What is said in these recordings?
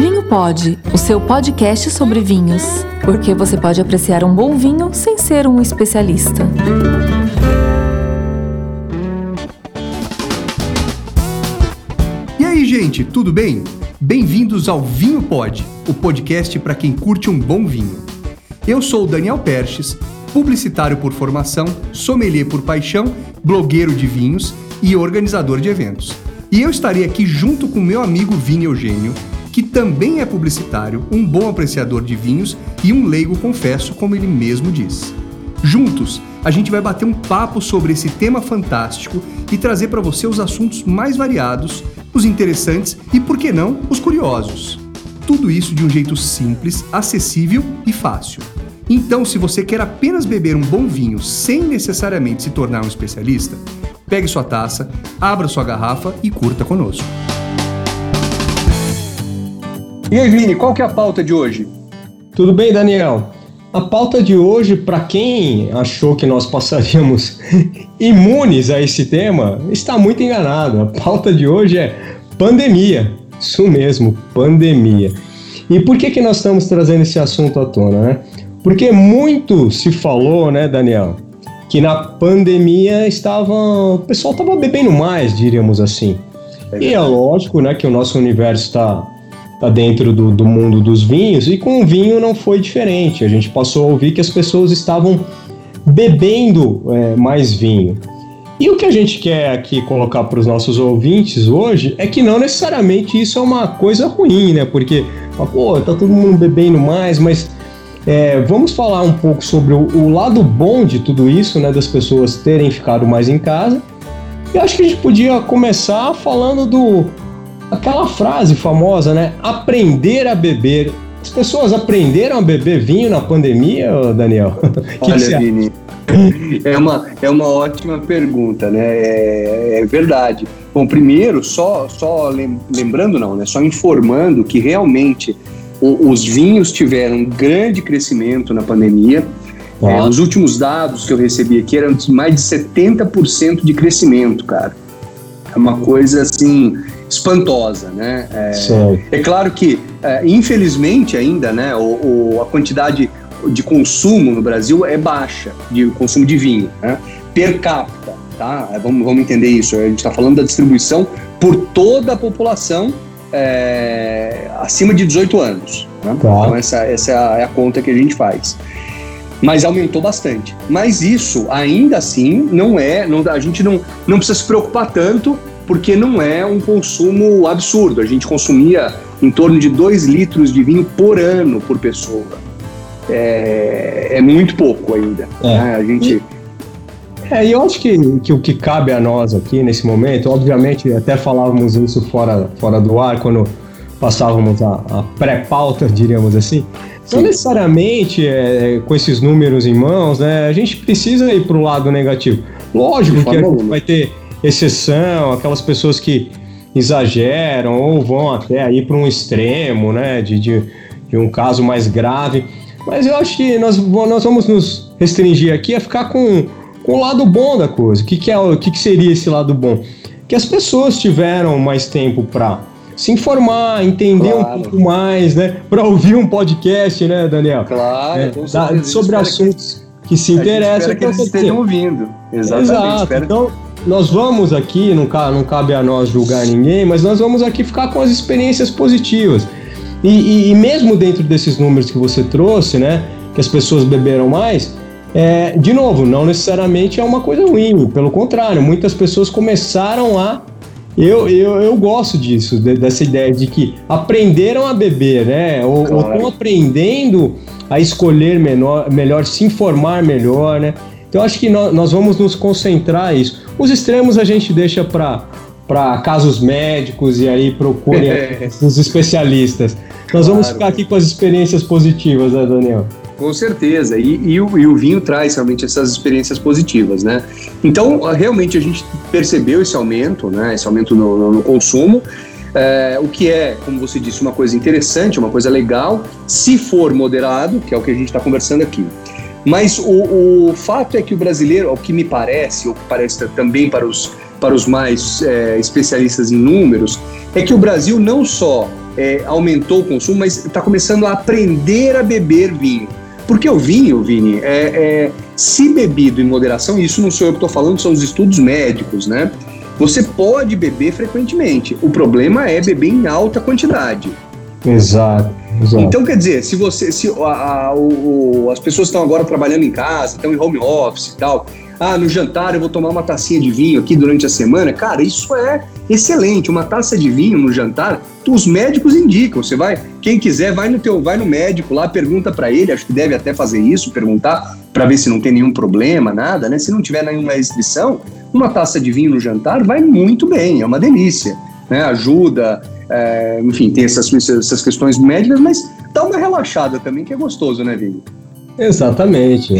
Vinho Pode, o seu podcast sobre vinhos. Porque você pode apreciar um bom vinho sem ser um especialista. E aí, gente, tudo bem? Bem-vindos ao Vinho Pod, o podcast para quem curte um bom vinho. Eu sou o Daniel Perches, publicitário por formação, sommelier por paixão, blogueiro de vinhos e organizador de eventos. E eu estarei aqui junto com meu amigo Vini Eugênio, que também é publicitário, um bom apreciador de vinhos e um leigo, confesso, como ele mesmo diz. Juntos, a gente vai bater um papo sobre esse tema fantástico e trazer para você os assuntos mais variados, os interessantes e, por que não, os curiosos. Tudo isso de um jeito simples, acessível e fácil. Então, se você quer apenas beber um bom vinho sem necessariamente se tornar um especialista, pegue sua taça, abra sua garrafa e curta conosco. E aí, Vini, qual que é a pauta de hoje? Tudo bem, Daniel? A pauta de hoje, para quem achou que nós passaríamos imunes a esse tema, está muito enganado. A pauta de hoje é pandemia. Isso mesmo, pandemia. E por que, que nós estamos trazendo esse assunto à tona, né? Porque muito se falou, né, Daniel, que na pandemia estava, o pessoal estava bebendo mais, diríamos assim. É e é lógico, né, que o nosso universo está tá dentro do, do mundo dos vinhos e com o vinho não foi diferente. A gente passou a ouvir que as pessoas estavam bebendo é, mais vinho. E o que a gente quer aqui colocar para os nossos ouvintes hoje é que não necessariamente isso é uma coisa ruim, né? Porque, pô, tá todo mundo bebendo mais, mas é, vamos falar um pouco sobre o, o, lado bom de tudo isso, né, das pessoas terem ficado mais em casa. E acho que a gente podia começar falando do aquela frase famosa, né? Aprender a beber. As pessoas aprenderam a beber vinho na pandemia, Daniel? Olha, Vini, é uma, é uma ótima pergunta, né? É, é, verdade. Bom, primeiro, só, só lembrando, não, né? Só informando que realmente os vinhos tiveram um grande crescimento na pandemia. É, os últimos dados que eu recebi aqui eram de mais de 70% de crescimento, cara. É uma coisa assim espantosa, né? É, é claro que, é, infelizmente ainda, né, o, o, a quantidade de consumo no Brasil é baixa, de consumo de vinho, né? per capita, tá? É, vamos, vamos entender isso. A gente está falando da distribuição por toda a população é, acima de 18 anos. Né? Tá. Então, essa, essa é a, é a conta que a gente faz mas aumentou bastante. Mas isso, ainda assim, não é. Não, a gente não, não precisa se preocupar tanto, porque não é um consumo absurdo. A gente consumia em torno de 2 litros de vinho por ano por pessoa. É, é muito pouco ainda. É. Né? A gente. É, e eu acho que, que o que cabe a nós aqui nesse momento, obviamente, até falávamos isso fora, fora do ar, quando passávamos a, a pré-pauta, diríamos assim. Não necessariamente é, com esses números em mãos, né, a gente precisa ir para o lado negativo. Lógico que vai ter exceção, aquelas pessoas que exageram ou vão até aí para um extremo, né, de, de, de um caso mais grave. Mas eu acho que nós, nós vamos nos restringir aqui a ficar com com o lado bom da coisa. O que, que, é, o que, que seria esse lado bom? Que as pessoas tiveram mais tempo para se informar, entender claro. um pouco mais, né? Para ouvir um podcast, né, Daniel? Claro, é, da, sobre assuntos que, que, se interessam. que eles estejam ouvindo. Exatamente. Exato. Então, nós vamos aqui, não cabe, não cabe a nós julgar ninguém, mas nós vamos aqui ficar com as experiências positivas. E, e, e mesmo dentro desses números que você trouxe, né? Que as pessoas beberam mais, é, de novo, não necessariamente é uma coisa ruim, pelo contrário, muitas pessoas começaram a. Eu, eu, eu gosto disso, de, dessa ideia de que aprenderam a beber, né? Ou estão aprendendo a escolher menor, melhor, se informar melhor, né? Então acho que nós, nós vamos nos concentrar nisso. Os extremos a gente deixa para para casos médicos e aí procurem os especialistas. Nós claro. vamos ficar aqui com as experiências positivas, né, Daniel? Com certeza, e, e, o, e, o, vinho traz realmente essas experiências positivas, né? Então, realmente a gente percebeu esse aumento, né? Esse aumento no, no, no consumo, é, o que é, como você disse, uma coisa interessante, uma coisa legal, se for moderado, que é o que a gente está conversando aqui. Mas o, o, fato é que o brasileiro, ao que me parece, ou que parece também para os, para os mais é, especialistas em números, é que o Brasil não só é, aumentou o consumo, mas está começando a aprender a beber vinho. Porque o vinho, Vini, é, é, se bebido em moderação, e isso não sou eu que estou falando, são os estudos médicos, né? Você pode beber frequentemente. O problema é beber em alta quantidade. Exato. exato. Então, quer dizer, se você. Se a, a, o, as pessoas estão agora trabalhando em casa, estão em home office e tal, ah, no jantar eu vou tomar uma tacinha de vinho aqui durante a semana. Cara, isso é excelente. Uma taça de vinho no jantar, os médicos indicam. Você vai, quem quiser, vai no teu, vai no médico lá, pergunta para ele. Acho que deve até fazer isso, perguntar para ver se não tem nenhum problema, nada, né? Se não tiver nenhuma restrição, uma taça de vinho no jantar vai muito bem. É uma delícia, né? Ajuda. É, enfim, tem essas, essas questões médicas, mas dá uma relaxada também, que é gostoso, né, Vini? Exatamente,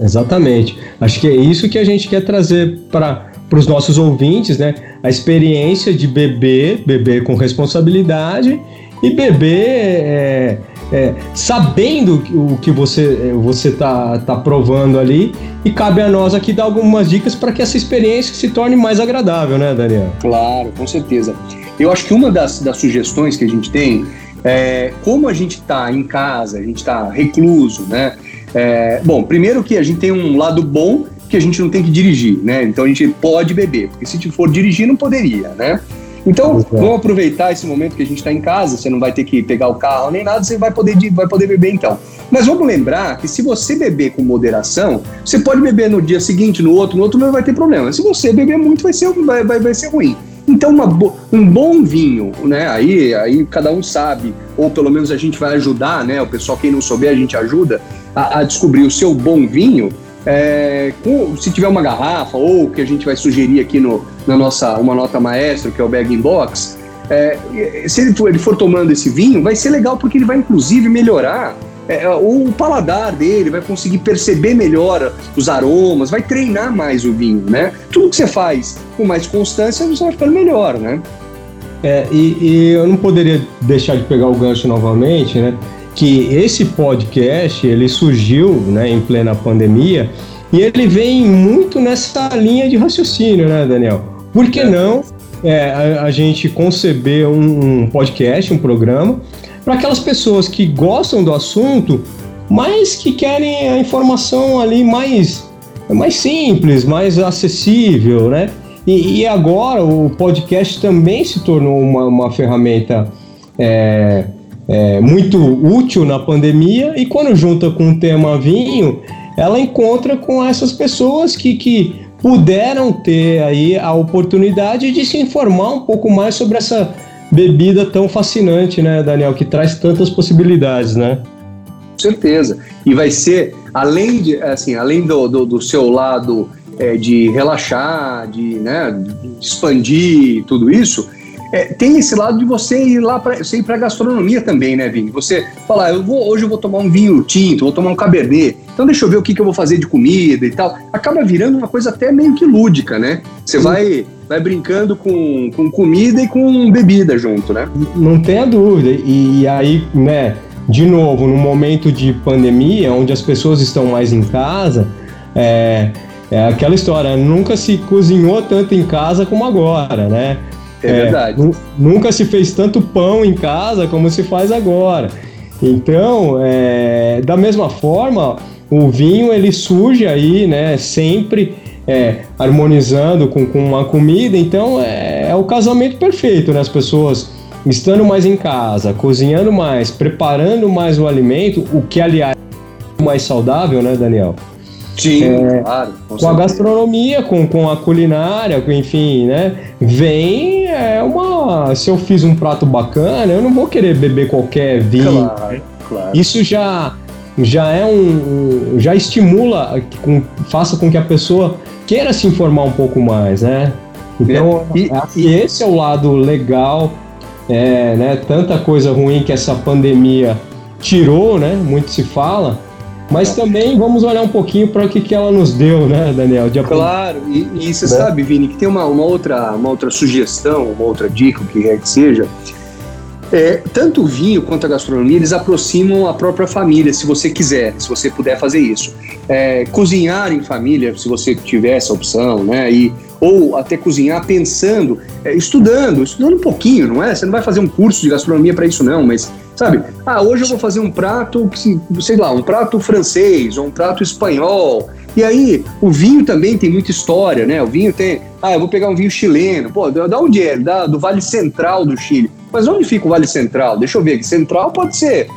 exatamente. Acho que é isso que a gente quer trazer para os nossos ouvintes, né? A experiência de beber, beber com responsabilidade e beber é, é, sabendo o que você você tá, tá provando ali e cabe a nós aqui dar algumas dicas para que essa experiência se torne mais agradável, né, Daniel? Claro, com certeza. Eu acho que uma das, das sugestões que a gente tem é, como a gente está em casa, a gente está recluso, né? É, bom, primeiro que a gente tem um lado bom que a gente não tem que dirigir, né? Então a gente pode beber, porque se for dirigir não poderia, né? Então, Exato. vamos aproveitar esse momento que a gente está em casa, você não vai ter que pegar o carro nem nada, você vai poder, vai poder beber então. Mas vamos lembrar que se você beber com moderação, você pode beber no dia seguinte, no outro, no outro, não vai ter problema. Se você beber muito, vai ser, vai, vai, vai ser ruim. Então, uma, um bom vinho, né? Aí, aí cada um sabe, ou pelo menos a gente vai ajudar, né? O pessoal, quem não souber, a gente ajuda a, a descobrir o seu bom vinho. É, com, se tiver uma garrafa, ou que a gente vai sugerir aqui no, na nossa uma nota maestro, que é o Bag in Box, é, se ele ele for tomando esse vinho, vai ser legal porque ele vai inclusive melhorar é, o paladar dele, vai conseguir perceber melhor os aromas, vai treinar mais o vinho, né? Tudo que você faz com mais constância, você vai ficando melhor, né? É, e, e eu não poderia deixar de pegar o gancho novamente, né? Que esse podcast, ele surgiu né, em plena pandemia e ele vem muito nessa linha de raciocínio, né, Daniel? Por que é. não é, a, a, gente conceber um, um podcast, um programa, para aquelas pessoas que gostam do assunto, mas que querem a informação ali mais, mais simples, mais acessível, né? E, e agora o podcast também se tornou uma, uma ferramenta é, é, muito útil na pandemia e quando junta com o tema vinho, ela encontra com essas pessoas que, que puderam ter aí a oportunidade de se informar um pouco mais sobre essa bebida tão fascinante, né, Daniel, que traz tantas possibilidades, né? Com certeza. E vai ser, além de, assim, além do, do, do seu lado é, de relaxar, de, né, de expandir tudo isso, é, tem esse lado de você ir lá para ir para gastronomia também, né, Vini? Você falar, eu vou hoje eu vou tomar um vinho tinto, vou tomar um cabernet. Então deixa eu ver o que, que eu vou fazer de comida e tal. Acaba virando uma coisa até meio que lúdica, né? Você vai vai brincando com, com comida e com bebida junto, né? Não tenha dúvida. E aí, né, de novo, no momento de pandemia, onde as pessoas estão mais em casa, é, é aquela história, nunca se cozinhou tanto em casa como agora, né? É, é verdade. Nunca se fez tanto pão em casa como se faz agora. Então, é, da mesma forma, o vinho ele surge aí, né, sempre é, harmonizando com, com uma comida, então é, é, o casamento perfeito, né? As pessoas estando mais em casa, cozinhando mais, preparando mais o alimento, o que aliás é mais saudável, né, Daniel? Sim, é, claro. Com, com a gastronomia, com, com a culinária, com, enfim, né? Vem é uma. Se eu fiz um prato bacana, eu não vou querer beber qualquer vinho. Claro, claro. Isso já já é um, já estimula, com, faça com que a pessoa queira se informar um pouco mais, né? Então, é, e, e esse é o lado legal, é, né? Tanta coisa ruim que essa pandemia tirou, né? Muito se fala, mas também vamos olhar um pouquinho para o que, que ela nos deu, né, Daniel? De claro, e, e você né? sabe, Vini, que tem uma, uma, outra, uma outra sugestão, uma outra dica, o que quer que seja, é, tanto o vinho quanto a gastronomia, eles aproximam a própria família, se você quiser, se você puder fazer isso. É, cozinhar em família, se você tiver essa opção, né? E, ou até cozinhar pensando, é, estudando, estudando um pouquinho, não é? Você não vai fazer um curso de gastronomia para isso não, mas sabe? Ah, hoje eu vou fazer um prato, sei lá, um prato francês ou um prato espanhol. E aí, o vinho também tem muita história, né? O vinho tem. Ah, eu vou pegar um vinho chileno. Pô, da onde é? Da, do Vale Central do Chile. Mas onde fica o Vale Central? Deixa eu ver aqui. Central pode ser.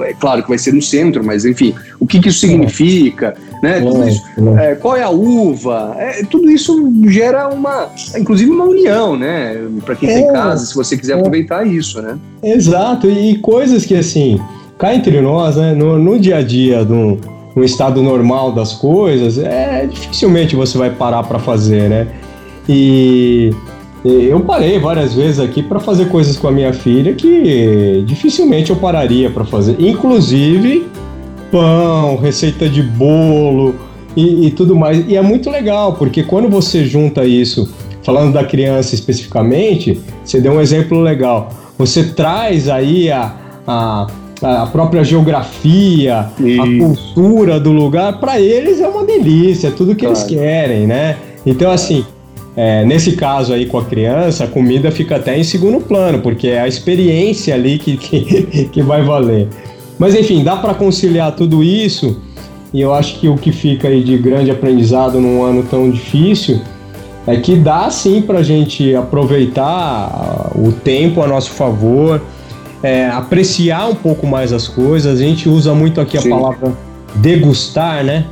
É claro que vai ser no centro, mas enfim, o que, que isso significa? Né? Tudo é, isso, é. é, qual é a uva? É, tudo isso gera uma, inclusive uma união, né? Para quem tem casa, se você quiser aproveitar isso, né? Exato, e coisas que assim, cá entre nós, né? No, no dia a dia do no estado normal das coisas, é dificilmente você vai parar para fazer, né? E eu parei várias vezes aqui para fazer coisas com a minha filha que dificilmente eu pararia para fazer, inclusive pão, receita de bolo e, e, tudo mais. E é muito legal porque quando você junta isso, falando da criança especificamente, você deu um exemplo legal. Você traz aí a, a a própria geografia, Isso. a cultura do lugar, para eles é uma delícia, é tudo que claro. eles querem, né? Então, assim, é, nesse caso aí com a criança, a comida fica até em segundo plano, porque é a experiência ali que, que, que vai valer. Mas enfim, dá para conciliar tudo isso, e eu acho que o que fica aí de grande aprendizado num ano tão difícil é que dá sim para a gente aproveitar o tempo a nosso favor, é, apreciar um pouco mais as coisas. A gente usa muito aqui Sim. a palavra degustar, né?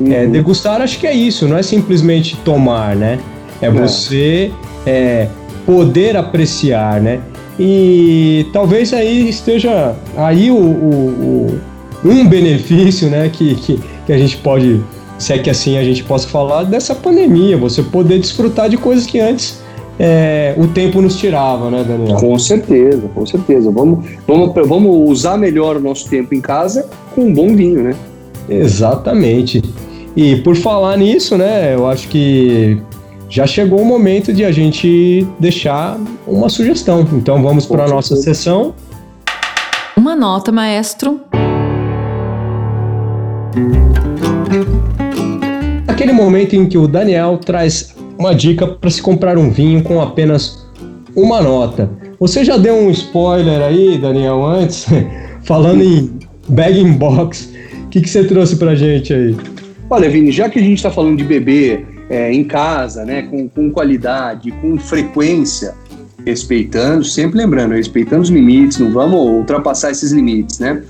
É, uhum. É, degustar acho que é isso, não é simplesmente tomar, né? É, é. você é, poder apreciar, né? E talvez aí esteja aí o, o, o um benefício, né? Que, que, que a gente pode, se é que assim a gente possa falar dessa pandemia, você poder desfrutar de coisas que antes é, o tempo nos tirava, né, Daniel? Com certeza, com certeza. Vamos, vamos, vamos usar melhor o nosso tempo em casa com um bom vinho, né? Exatamente. E por falar nisso, né, eu acho que já chegou o momento de a gente deixar uma sugestão. Então vamos para a nossa sessão. Uma nota, maestro. Aquele momento em que o Daniel traz uma dica para se comprar um vinho com apenas uma nota. Você já deu um spoiler aí, Daniel, antes, falando em bag in box. O que, que você trouxe para gente aí? Olha, Vini, já que a gente está falando de beber é, em casa, né, com, com qualidade, com frequência, respeitando, sempre lembrando, respeitando os limites, não vamos ultrapassar esses limites, né?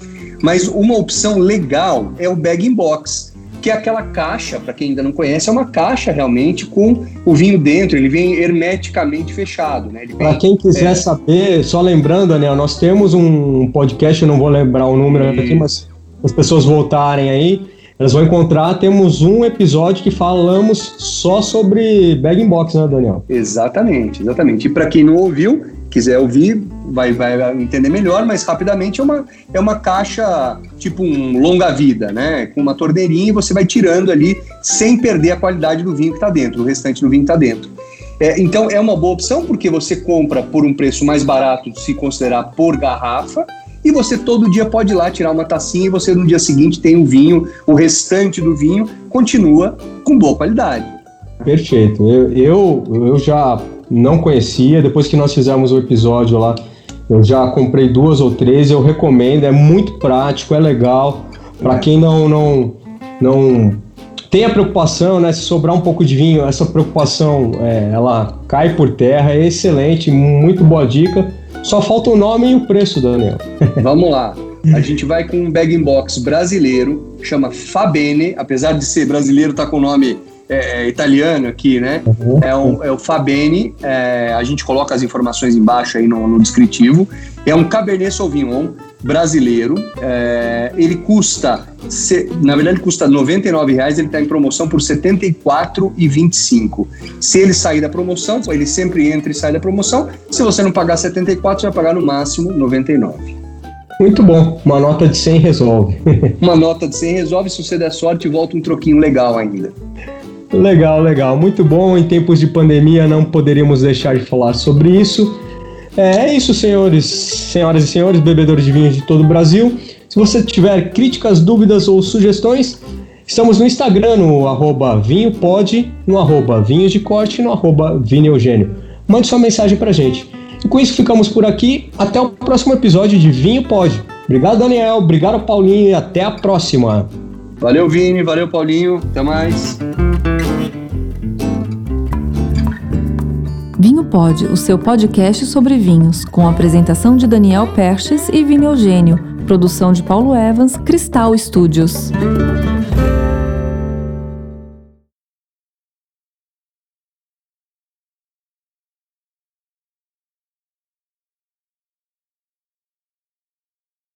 Mas uma opção legal é o bag in box que é aquela caixa, para quem ainda não conhece, é uma caixa realmente com o vinho dentro, ele vem hermeticamente fechado. Né? Para quem quiser é... saber, só lembrando, Daniel, nós temos um podcast, eu não vou lembrar o número e... aqui, mas as pessoas voltarem aí, elas vão encontrar, temos um episódio que falamos só sobre bag in box, né, Daniel? Exatamente, exatamente. E para quem não ouviu, quiser ouvir, vai, vai entender melhor, mas rapidamente é uma, é uma caixa tipo um longa-vida, né? Com uma torneirinha e você vai tirando ali sem perder a qualidade do vinho que está dentro, o restante do vinho que está dentro. É, então é uma boa opção porque você compra por um preço mais barato se considerar por garrafa e você todo dia pode ir lá tirar uma tacinha e você no dia seguinte tem o vinho, o restante do vinho continua com boa qualidade. Perfeito. Eu, eu, eu já não conhecia. Depois que nós fizemos o episódio lá, eu já comprei duas ou três. Eu recomendo, é muito prático, é legal. Para quem não, não, não tem a preocupação, né? Se sobrar um pouco de vinho, essa preocupação é, ela cai por terra. É excelente, muito boa dica. Só falta o nome e o preço, Daniel. Vamos lá. A gente vai com um bag in box brasileiro, chama Fabene, apesar de ser brasileiro, tá com o nome é, é, italiano aqui, né? Uhum. É, um, é, o Fabene, é, a gente coloca as informações embaixo aí no, no descritivo. É um Cabernet Sauvignon brasileiro. É, ele custa, na verdade, custa R$ 99,00, ele está em promoção por R$ 74,25. Se ele sair da promoção, ele sempre entra e sai da promoção. Se você não pagar 74, você vai pagar no máximo 99. Muito bom, uma nota de 100 resolve. uma nota de 100 resolve, se você der sorte, volta um troquinho legal ainda. Legal, legal. Muito bom. Em tempos de pandemia não poderíamos deixar de falar sobre isso. É, é isso, senhores, senhoras e senhores, bebedores de vinhos de todo o Brasil. Se você tiver críticas, dúvidas ou sugestões, Estamos no Instagram, no arroba vinhopod, no arroba vinhos de corte, no arroba Eugênio. Mande sua mensagem pra gente. E com isso ficamos por aqui. Até o próximo episódio de Vinho Pod. Obrigado, Daniel. Obrigado, Paulinho. E até a próxima. Valeu, Vini. Valeu, Paulinho. Até mais. Vinho Pod, o seu podcast sobre vinhos, com apresentação de Daniel Perches e Vini Eugênio, produção de Paulo Evans, Cristal Studios.